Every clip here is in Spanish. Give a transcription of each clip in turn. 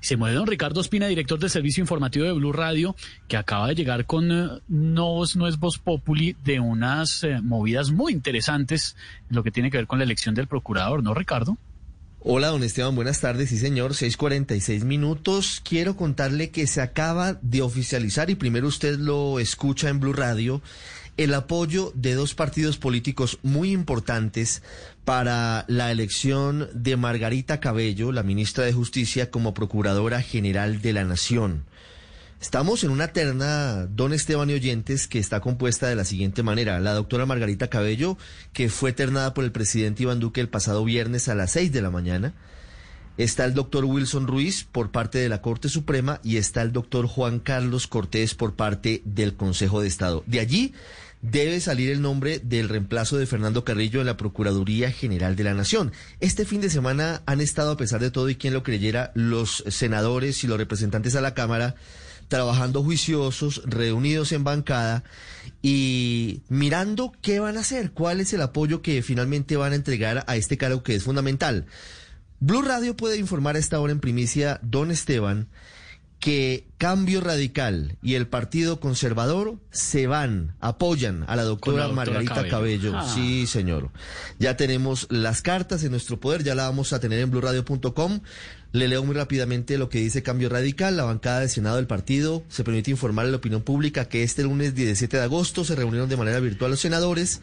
Se mueve don Ricardo Espina, director del servicio informativo de Blue Radio, que acaba de llegar con eh, no, no es Voz Populi de unas eh, movidas muy interesantes en lo que tiene que ver con la elección del procurador, ¿no, Ricardo? Hola, don Esteban, buenas tardes. Sí, señor, 6:46 minutos. Quiero contarle que se acaba de oficializar, y primero usted lo escucha en Blue Radio, el apoyo de dos partidos políticos muy importantes para la elección de Margarita Cabello, la ministra de Justicia, como Procuradora General de la Nación. Estamos en una terna, don Esteban y oyentes, que está compuesta de la siguiente manera. La doctora Margarita Cabello, que fue ternada por el presidente Iván Duque el pasado viernes a las seis de la mañana. Está el doctor Wilson Ruiz por parte de la Corte Suprema y está el doctor Juan Carlos Cortés por parte del Consejo de Estado. De allí debe salir el nombre del reemplazo de Fernando Carrillo en la Procuraduría General de la Nación. Este fin de semana han estado, a pesar de todo y quien lo creyera, los senadores y los representantes a la Cámara trabajando juiciosos, reunidos en bancada y mirando qué van a hacer, cuál es el apoyo que finalmente van a entregar a este cargo que es fundamental. Blue Radio puede informar a esta hora en primicia, don Esteban, que Cambio Radical y el Partido Conservador se van, apoyan a la doctora, Margarita Cabello. Ah. Sí, señor. Ya tenemos las cartas en nuestro poder, ya la vamos a tener en blurradio.com. Le leo muy rápidamente lo que dice Cambio Radical. La bancada de Senado del partido se permite informar a la opinión pública que este lunes 17 de agosto se reunieron de manera virtual los senadores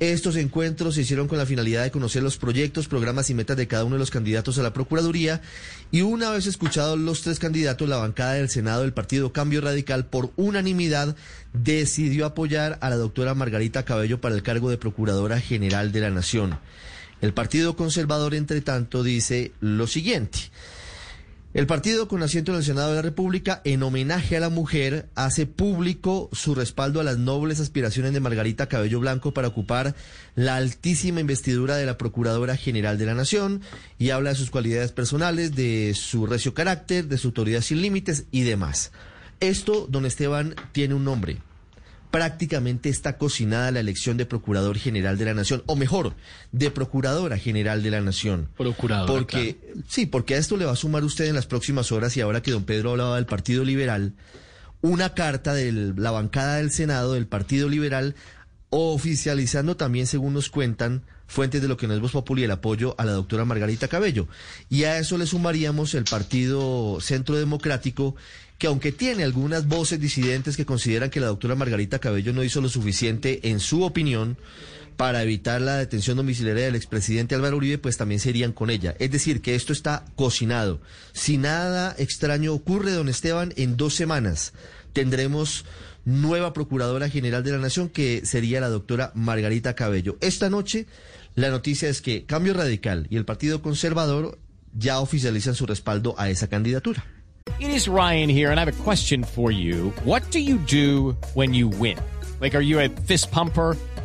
estos encuentros se hicieron con la finalidad de conocer los proyectos, programas y metas de cada uno de los candidatos a la Procuraduría y una vez escuchados los tres candidatos, la bancada del Senado del Partido Cambio Radical por unanimidad decidió apoyar a la doctora Margarita Cabello para el cargo de Procuradora General de la Nación. El Partido Conservador, entre tanto, dice lo siguiente. El partido con asiento en el Senado de la República, en homenaje a la mujer, hace público su respaldo a las nobles aspiraciones de Margarita Cabello Blanco para ocupar la altísima investidura de la Procuradora General de la Nación y habla de sus cualidades personales, de su recio carácter, de su autoridad sin límites y demás. Esto, don Esteban, tiene un nombre, prácticamente está cocinada la elección de Procurador General de la Nación, o mejor, de Procuradora General de la Nación. Procuradora. Porque, sí, porque a esto le va a sumar usted en las próximas horas, y ahora que don Pedro hablaba del Partido Liberal, una carta de la bancada del Senado del Partido Liberal oficializando también, según nos cuentan, fuentes de lo que no es Voz Populi, el apoyo a la doctora Margarita Cabello. Y a eso le sumaríamos el Partido Centro Democrático, que aunque tiene algunas voces disidentes que consideran que la doctora Margarita Cabello no hizo lo suficiente, en su opinión, para evitar la detención domiciliaria del expresidente Álvaro Uribe, pues también serían con ella. Es decir, que esto está cocinado. Si nada extraño ocurre, don Esteban, en dos semanas tendremos nueva Procuradora General de la Nación, que sería la doctora Margarita Cabello. Esta noche, la noticia es que Cambio Radical y el Partido Conservador ya oficializan su respaldo a esa candidatura. It is Ryan here, and I have a question for you. What do you do when you win? Like, are you a fist pumper?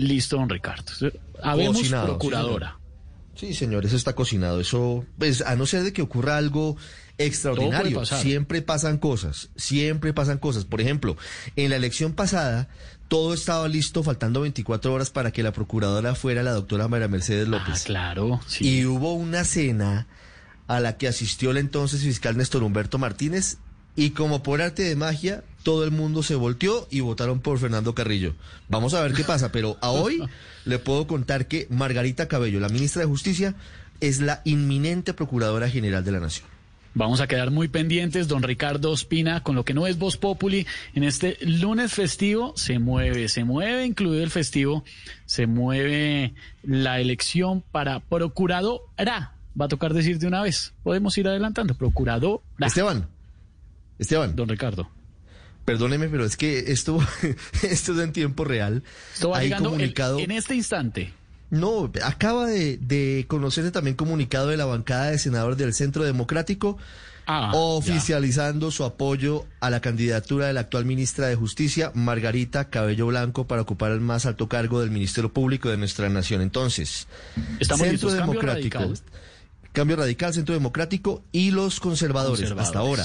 Listo, don Ricardo. Habemos procuradora. Sí señor. eso está cocinado. Eso, pues, a no ser de que ocurra algo extraordinario, siempre pasan cosas, siempre pasan cosas. Por ejemplo, en la elección pasada, todo estaba listo, faltando 24 horas para que la procuradora fuera la doctora María Mercedes ah, López. Ah, claro. Y hubo una cena a la que asistió el entonces fiscal Néstor Humberto Martínez y como por arte de magia, todo el mundo se volteó y votaron por Fernando Carrillo. Vamos a ver qué pasa, pero a hoy le puedo contar que Margarita Cabello, la ministra de Justicia, es la inminente Procuradora General de la Nación. Vamos a quedar muy pendientes, don Ricardo Ospina, con lo que no es Voz Populi. En este lunes festivo se mueve, se mueve, incluido el festivo, se mueve la elección para procuradora. Va a tocar decir de una vez. Podemos ir adelantando. Procuradora. Esteban, Esteban, Don Ricardo. perdóneme, pero es que esto, esto es en tiempo real. Esto va Hay llegando el- comunicado. en este instante. No, acaba de, de conocerse también comunicado de la bancada de senadores del Centro Democrático Ah, oficializando su apoyo a la candidatura de la actual ministra de Justicia, Margarita Cabello Blanco, para ocupar el más alto cargo del Ministerio Público de nuestra nación. Entonces, Estamos Centro listos. Cambio Democrático, radical. Cambio Radical, Centro Democrático y los conservadores, Conservadores. hasta ahora.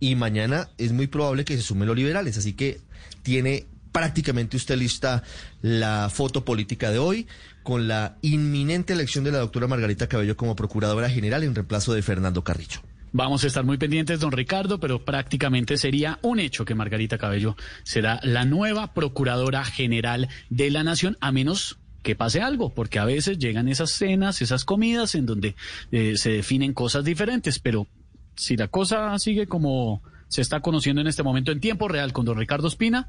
Y mañana es muy probable que se sumen los liberales, así que tiene prácticamente usted lista la foto política de hoy con la inminente elección de la doctora Margarita Cabello como Procuradora General en reemplazo de Fernando Carrillo. Vamos a estar muy pendientes, don Ricardo, pero prácticamente sería un hecho que Margarita Cabello será la nueva Procuradora General de la Nación, a menos que pase algo, porque a veces llegan esas cenas, esas comidas en donde eh, se definen cosas diferentes, pero si la cosa sigue como se está conociendo en este momento en tiempo real con don Ricardo Espina,